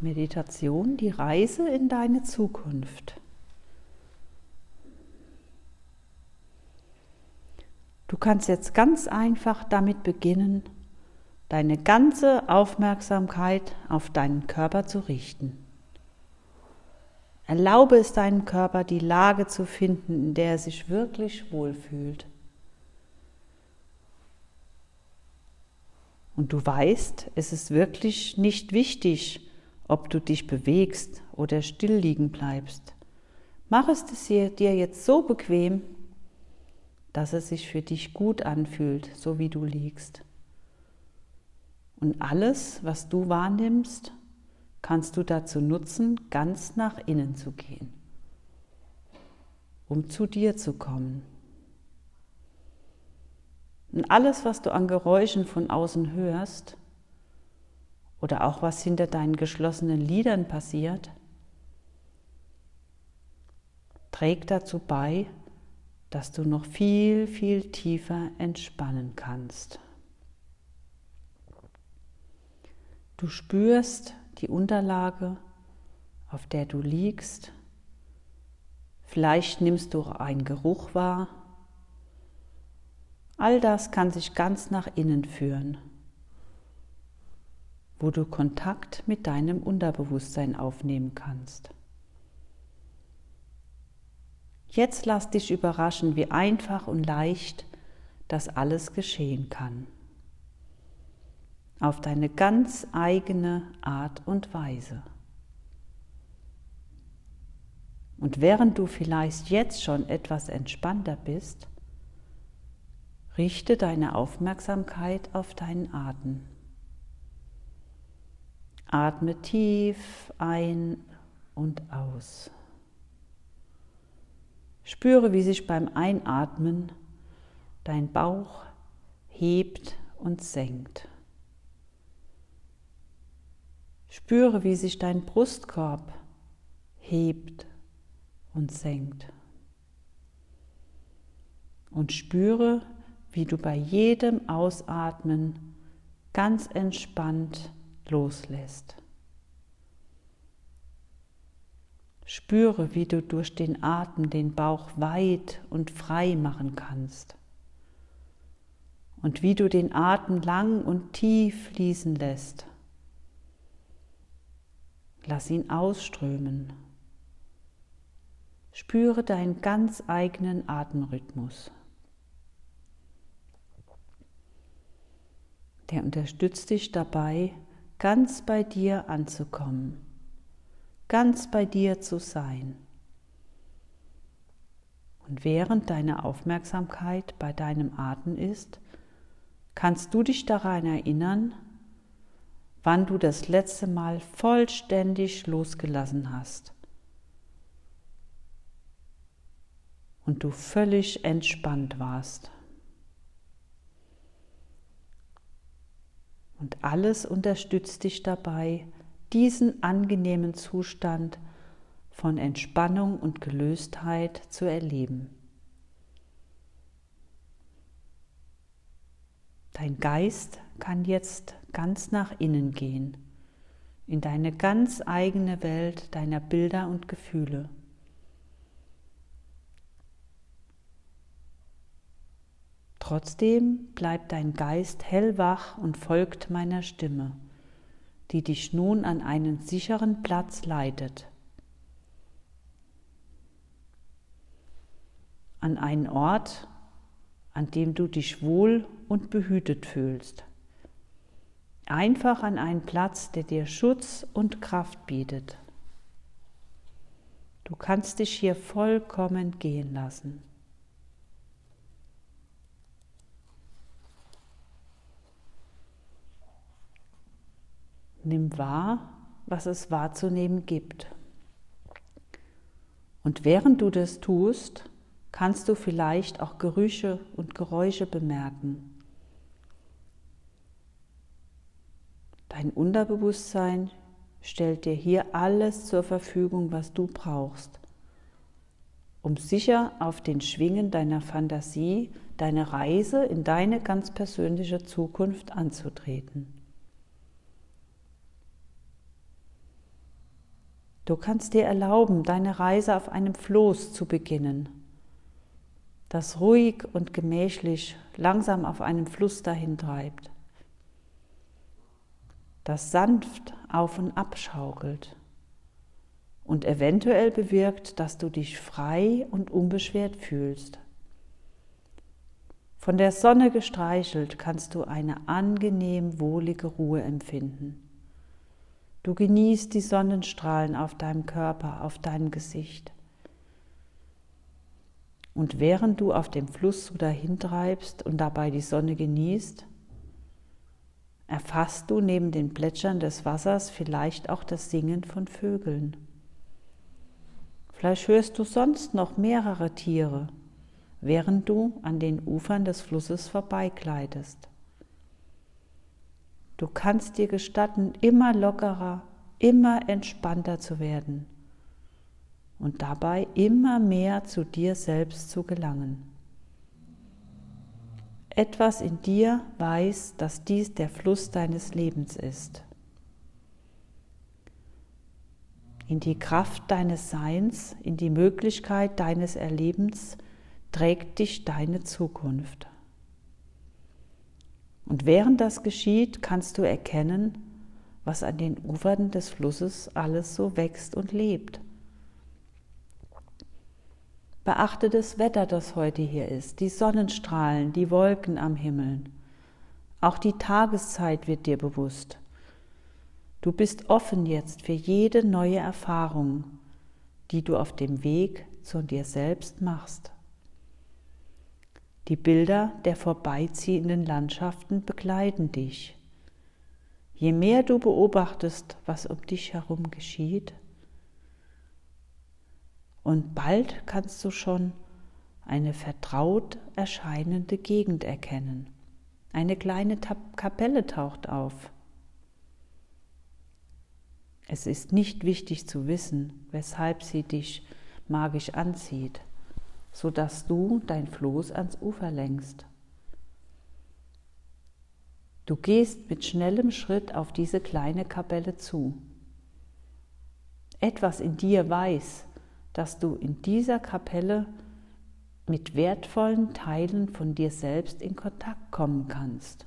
Meditation, die Reise in deine Zukunft. Du kannst jetzt ganz einfach damit beginnen, deine ganze Aufmerksamkeit auf deinen Körper zu richten. Erlaube es deinem Körper, die Lage zu finden, in der er sich wirklich wohlfühlt. Und du weißt, es ist wirklich nicht wichtig, ob du dich bewegst oder still liegen bleibst. Mach es dir jetzt so bequem, dass es sich für dich gut anfühlt, so wie du liegst. Und alles, was du wahrnimmst, kannst du dazu nutzen, ganz nach innen zu gehen, um zu dir zu kommen. Und alles, was du an Geräuschen von außen hörst, oder auch was hinter deinen geschlossenen Lidern passiert, trägt dazu bei, dass du noch viel, viel tiefer entspannen kannst. Du spürst die Unterlage, auf der du liegst. Vielleicht nimmst du einen Geruch wahr. All das kann sich ganz nach innen führen wo du Kontakt mit deinem Unterbewusstsein aufnehmen kannst. Jetzt lass dich überraschen, wie einfach und leicht das alles geschehen kann. Auf deine ganz eigene Art und Weise. Und während du vielleicht jetzt schon etwas entspannter bist, richte deine Aufmerksamkeit auf deinen Atem. Atme tief ein und aus. Spüre, wie sich beim Einatmen dein Bauch hebt und senkt. Spüre, wie sich dein Brustkorb hebt und senkt. Und spüre, wie du bei jedem Ausatmen ganz entspannt loslässt. Spüre, wie du durch den Atem den Bauch weit und frei machen kannst und wie du den Atem lang und tief fließen lässt. Lass ihn ausströmen. Spüre deinen ganz eigenen Atemrhythmus. Der unterstützt dich dabei, ganz bei dir anzukommen, ganz bei dir zu sein. Und während deine Aufmerksamkeit bei deinem Atem ist, kannst du dich daran erinnern, wann du das letzte Mal vollständig losgelassen hast und du völlig entspannt warst. Und alles unterstützt dich dabei, diesen angenehmen Zustand von Entspannung und Gelöstheit zu erleben. Dein Geist kann jetzt ganz nach innen gehen, in deine ganz eigene Welt deiner Bilder und Gefühle. Trotzdem bleibt dein Geist hellwach und folgt meiner Stimme, die dich nun an einen sicheren Platz leitet. An einen Ort, an dem du dich wohl und behütet fühlst. Einfach an einen Platz, der dir Schutz und Kraft bietet. Du kannst dich hier vollkommen gehen lassen. Nimm wahr, was es wahrzunehmen gibt. Und während du das tust, kannst du vielleicht auch Gerüche und Geräusche bemerken. Dein Unterbewusstsein stellt dir hier alles zur Verfügung, was du brauchst, um sicher auf den Schwingen deiner Fantasie deine Reise in deine ganz persönliche Zukunft anzutreten. Du kannst dir erlauben, deine Reise auf einem Floß zu beginnen, das ruhig und gemächlich langsam auf einem Fluss dahin treibt, das sanft auf und ab schaukelt und eventuell bewirkt, dass du dich frei und unbeschwert fühlst. Von der Sonne gestreichelt kannst du eine angenehm wohlige Ruhe empfinden. Du genießt die Sonnenstrahlen auf deinem Körper, auf deinem Gesicht. Und während du auf dem Fluss so dahintreibst und dabei die Sonne genießt, erfasst du neben den Plätschern des Wassers vielleicht auch das Singen von Vögeln. Vielleicht hörst du sonst noch mehrere Tiere, während du an den Ufern des Flusses vorbeigleitest. Du kannst dir gestatten, immer lockerer, immer entspannter zu werden und dabei immer mehr zu dir selbst zu gelangen. Etwas in dir weiß, dass dies der Fluss deines Lebens ist. In die Kraft deines Seins, in die Möglichkeit deines Erlebens trägt dich deine Zukunft. Und während das geschieht, kannst du erkennen, was an den Ufern des Flusses alles so wächst und lebt. Beachte das Wetter, das heute hier ist, die Sonnenstrahlen, die Wolken am Himmel. Auch die Tageszeit wird dir bewusst. Du bist offen jetzt für jede neue Erfahrung, die du auf dem Weg zu dir selbst machst. Die Bilder der vorbeiziehenden Landschaften begleiten dich. Je mehr du beobachtest, was um dich herum geschieht, und bald kannst du schon eine vertraut erscheinende Gegend erkennen. Eine kleine Kapelle taucht auf. Es ist nicht wichtig zu wissen, weshalb sie dich magisch anzieht so dass du dein Floß ans Ufer lenkst. Du gehst mit schnellem Schritt auf diese kleine Kapelle zu. Etwas in dir weiß, dass du in dieser Kapelle mit wertvollen Teilen von dir selbst in Kontakt kommen kannst.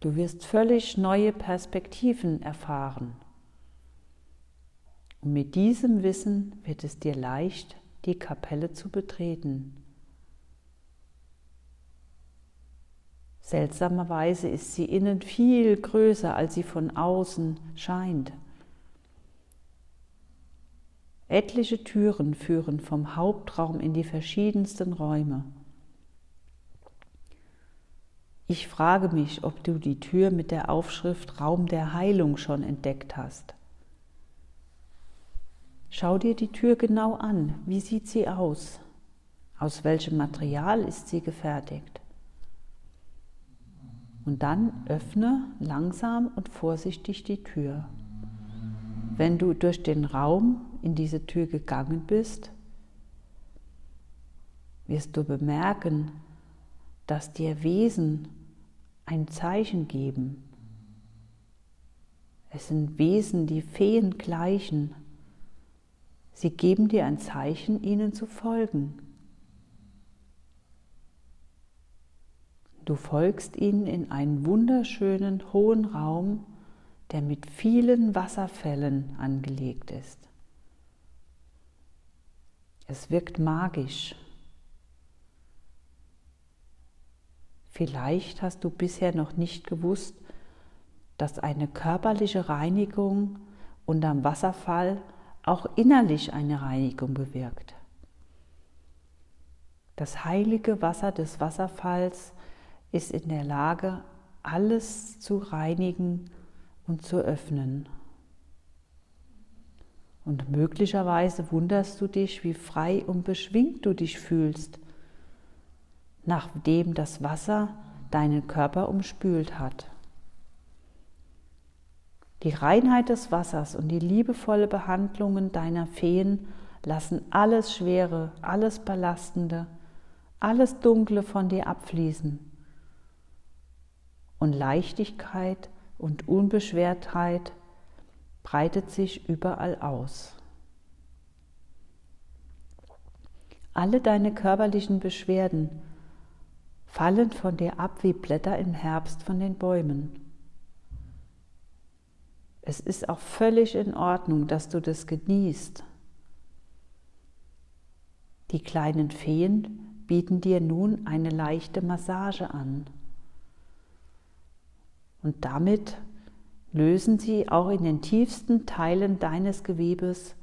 Du wirst völlig neue Perspektiven erfahren. Und mit diesem Wissen wird es dir leicht, die Kapelle zu betreten. Seltsamerweise ist sie innen viel größer, als sie von außen scheint. Etliche Türen führen vom Hauptraum in die verschiedensten Räume. Ich frage mich, ob du die Tür mit der Aufschrift Raum der Heilung schon entdeckt hast. Schau dir die Tür genau an. Wie sieht sie aus? Aus welchem Material ist sie gefertigt? Und dann öffne langsam und vorsichtig die Tür. Wenn du durch den Raum in diese Tür gegangen bist, wirst du bemerken, dass dir Wesen ein Zeichen geben. Es sind Wesen, die Feen gleichen Sie geben dir ein Zeichen, ihnen zu folgen. Du folgst ihnen in einen wunderschönen hohen Raum, der mit vielen Wasserfällen angelegt ist. Es wirkt magisch. Vielleicht hast du bisher noch nicht gewusst, dass eine körperliche Reinigung unterm Wasserfall auch innerlich eine Reinigung bewirkt. Das heilige Wasser des Wasserfalls ist in der Lage, alles zu reinigen und zu öffnen. Und möglicherweise wunderst du dich, wie frei und beschwingt du dich fühlst, nachdem das Wasser deinen Körper umspült hat. Die Reinheit des Wassers und die liebevolle Behandlungen deiner Feen lassen alles Schwere, alles Belastende, alles Dunkle von dir abfließen. Und Leichtigkeit und Unbeschwertheit breitet sich überall aus. Alle deine körperlichen Beschwerden fallen von dir ab wie Blätter im Herbst von den Bäumen. Es ist auch völlig in Ordnung, dass du das genießt. Die kleinen Feen bieten dir nun eine leichte Massage an. Und damit lösen sie auch in den tiefsten Teilen deines Gewebes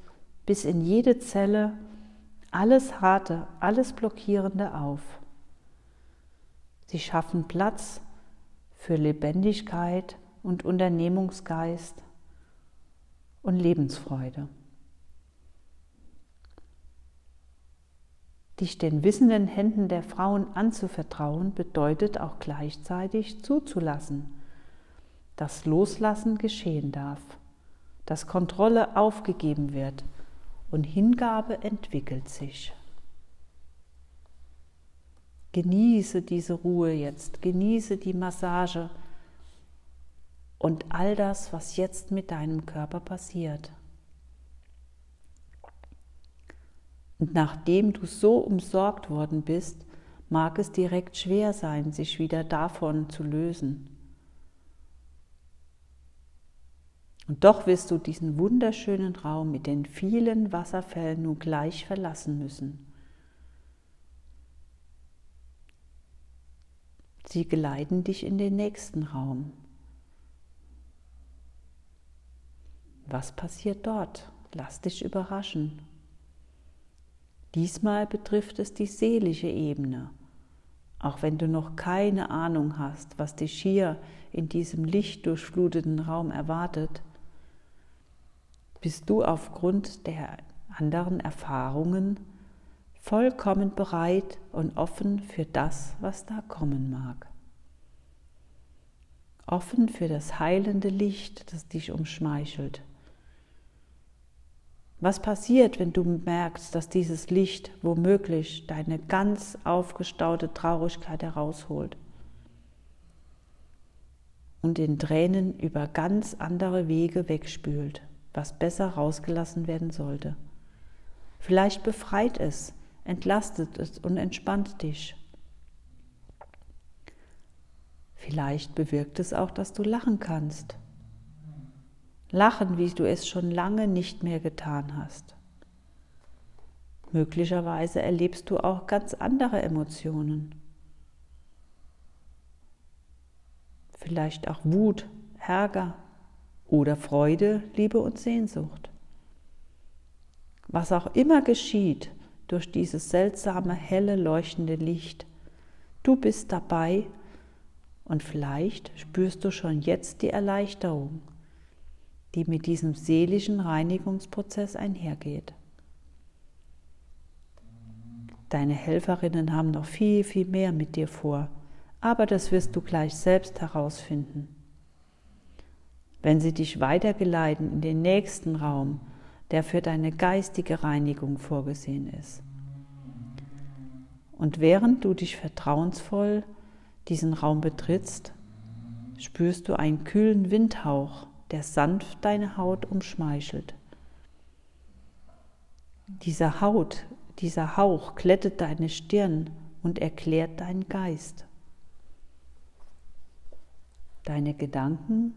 bis in jede Zelle alles Harte, alles Blockierende auf. Sie schaffen Platz für Lebendigkeit und Unternehmungsgeist und Lebensfreude. Dich den wissenden Händen der Frauen anzuvertrauen, bedeutet auch gleichzeitig zuzulassen, dass Loslassen geschehen darf, dass Kontrolle aufgegeben wird und Hingabe entwickelt sich. Genieße diese Ruhe jetzt, genieße die Massage und all das, was jetzt mit deinem Körper passiert. Und nachdem du so umsorgt worden bist, mag es direkt schwer sein, sich wieder davon zu lösen. Und doch wirst du diesen wunderschönen Raum mit den vielen Wasserfällen nun gleich verlassen müssen. Sie geleiten dich in den nächsten Raum. Was passiert dort? Lass dich überraschen. Diesmal betrifft es die seelische Ebene. Auch wenn du noch keine Ahnung hast, was dich hier in diesem lichtdurchfluteten Raum erwartet, bist du aufgrund der anderen Erfahrungen vollkommen bereit und offen für das, was da kommen mag. Offen für das heilende Licht, das dich umschmeichelt. Was passiert, wenn du merkst, dass dieses Licht womöglich deine ganz aufgestaute Traurigkeit herausholt und in Tränen über ganz andere Wege wegspült? was besser rausgelassen werden sollte. Vielleicht befreit es, entlastet es und entspannt dich. Vielleicht bewirkt es auch, dass du lachen kannst. Lachen, wie du es schon lange nicht mehr getan hast. Möglicherweise erlebst du auch ganz andere Emotionen. Vielleicht auch Wut, Ärger, oder Freude, Liebe und Sehnsucht. Was auch immer geschieht durch dieses seltsame, helle, leuchtende Licht, du bist dabei und vielleicht spürst du schon jetzt die Erleichterung, die mit diesem seelischen Reinigungsprozess einhergeht. Deine Helferinnen haben noch viel, viel mehr mit dir vor, aber das wirst du gleich selbst herausfinden wenn sie dich weitergeleiten in den nächsten Raum, der für deine geistige Reinigung vorgesehen ist. Und während du dich vertrauensvoll diesen Raum betrittst, spürst du einen kühlen Windhauch, der sanft deine Haut umschmeichelt. Dieser Haut, dieser Hauch glättet deine Stirn und erklärt deinen Geist. Deine Gedanken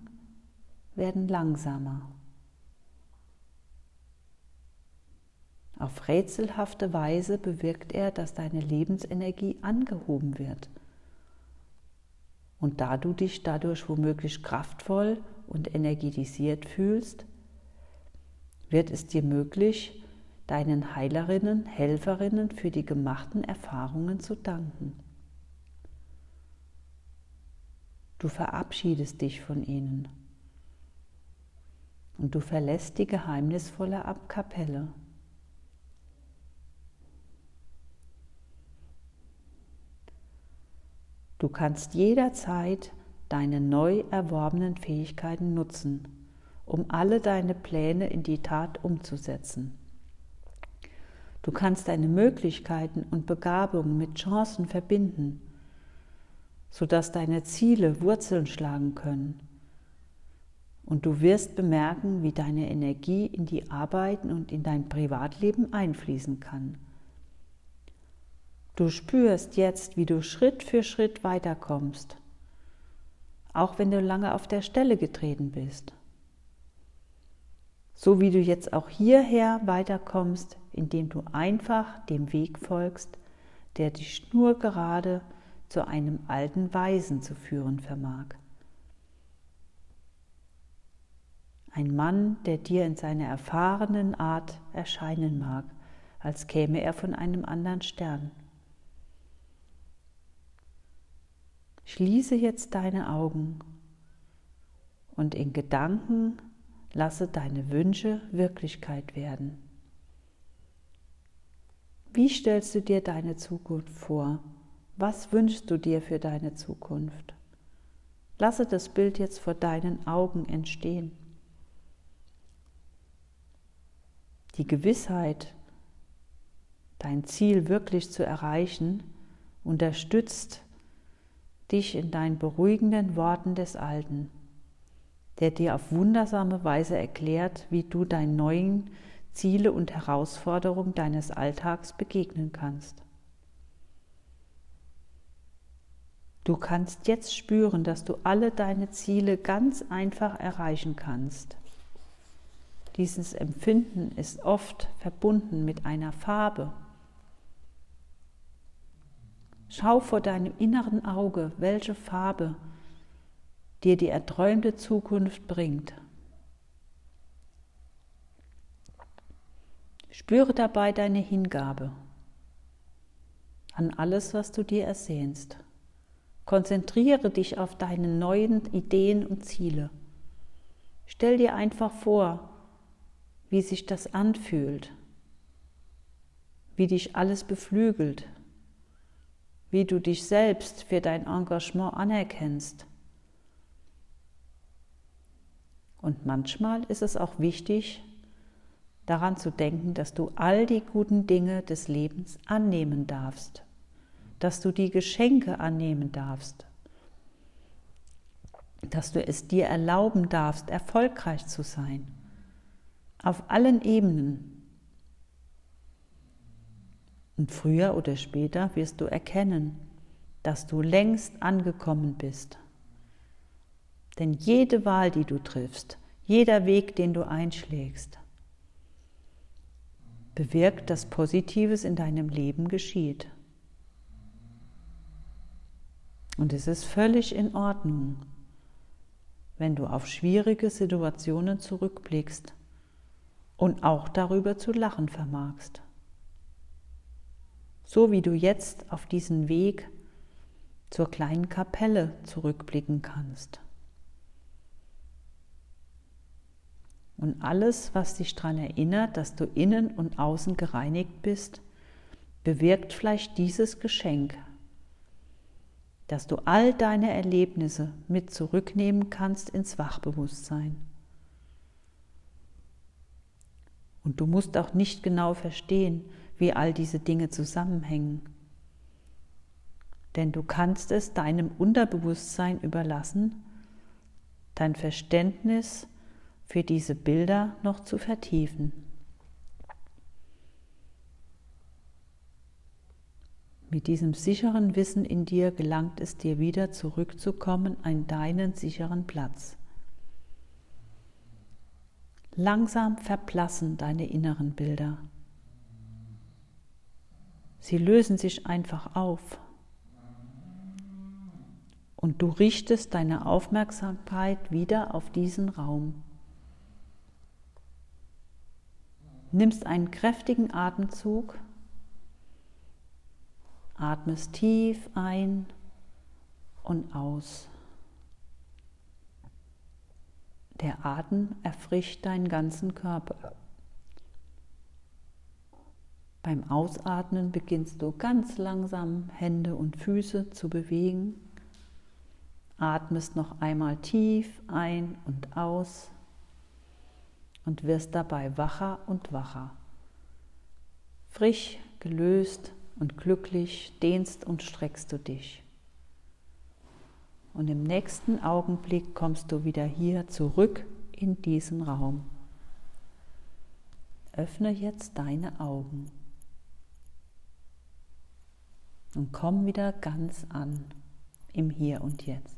werden langsamer. Auf rätselhafte Weise bewirkt er, dass deine Lebensenergie angehoben wird. Und da du dich dadurch womöglich kraftvoll und energetisiert fühlst, wird es dir möglich, deinen Heilerinnen, Helferinnen für die gemachten Erfahrungen zu danken. Du verabschiedest dich von ihnen und du verlässt die geheimnisvolle Abkapelle. Du kannst jederzeit deine neu erworbenen Fähigkeiten nutzen, um alle deine Pläne in die Tat umzusetzen. Du kannst deine Möglichkeiten und Begabungen mit Chancen verbinden, sodass deine Ziele Wurzeln schlagen können Und du wirst bemerken, wie deine Energie in die Arbeiten und in dein Privatleben einfließen kann. Du spürst jetzt, wie du Schritt für Schritt weiterkommst, auch wenn du lange auf der Stelle getreten bist. So wie du jetzt auch hierher weiterkommst, indem du einfach dem Weg folgst, der die Schnur gerade zu einem alten Weisen zu führen vermag. Ein Mann, der dir in seiner erfahrenen Art erscheinen mag, als käme er von einem anderen Stern. Schließe jetzt deine Augen und in Gedanken lasse deine Wünsche Wirklichkeit werden. Wie stellst du dir deine Zukunft vor? Was wünschst du dir für deine Zukunft? Lasse das Bild jetzt vor deinen Augen entstehen. Die Gewissheit, dein Ziel wirklich zu erreichen, unterstützt dich in deinen beruhigenden Worten des Alten, der dir auf wundersame Weise erklärt, wie du deinen neuen Ziele und Herausforderungen deines Alltags begegnen kannst. Du kannst jetzt spüren, dass du alle deine Ziele ganz einfach erreichen kannst. Dieses Empfinden ist oft verbunden mit einer Farbe. Schau vor deinem inneren Auge, welche Farbe dir die erträumte Zukunft bringt. Spüre dabei deine Hingabe an alles, was du dir ersehnst. Konzentriere dich auf deine neuen Ideen und Ziele. Stell dir einfach vor, wie sich das anfühlt, wie dich alles beflügelt, wie du dich selbst für dein Engagement anerkennst. Und manchmal ist es auch wichtig, daran zu denken, dass du all die guten Dinge des Lebens annehmen darfst, dass du die Geschenke annehmen darfst, dass du es dir erlauben darfst, erfolgreich zu sein, auf allen Ebenen. Und früher oder später wirst du erkennen, dass du längst angekommen bist. Denn jede Wahl, die du triffst, jeder Weg, den du einschlägst, bewirkt, dass Positives in deinem Leben geschieht. Und es ist völlig in Ordnung, wenn du auf schwierige Situationen zurückblickst und auch darüber zu lachen vermagst. So wie du jetzt auf diesen Weg zur kleinen Kapelle zurückblicken kannst. Und alles, was dich daran erinnert, dass du innen und außen gereinigt bist, bewirkt vielleicht dieses Geschenk, dass du all deine Erlebnisse mit zurücknehmen kannst ins Wachbewusstsein. Und du musst auch nicht genau verstehen, wie all diese Dinge zusammenhängen. Denn du kannst es deinem Unterbewusstsein überlassen, dein Verständnis für diese Bilder noch zu vertiefen. Mit diesem sicheren Wissen in dir gelangt es dir wieder zurückzukommen an deinen sicheren Platz. Langsam verblassen deine inneren Bilder. Sie lösen sich einfach auf. Und du richtest deine Aufmerksamkeit wieder auf diesen Raum. Nimmst einen kräftigen Atemzug, atmest tief ein und aus. Der Atem erfrischt deinen ganzen Körper. Beim Ausatmen beginnst du ganz langsam Hände und Füße zu bewegen. Atmest noch einmal tief ein und aus und wirst dabei wacher und wacher. Frisch, gelöst und glücklich dehnst und streckst du dich. Und im nächsten Augenblick kommst du wieder hier zurück in diesem Raum. Öffne jetzt deine Augen und komm wieder ganz an im Hier und Jetzt.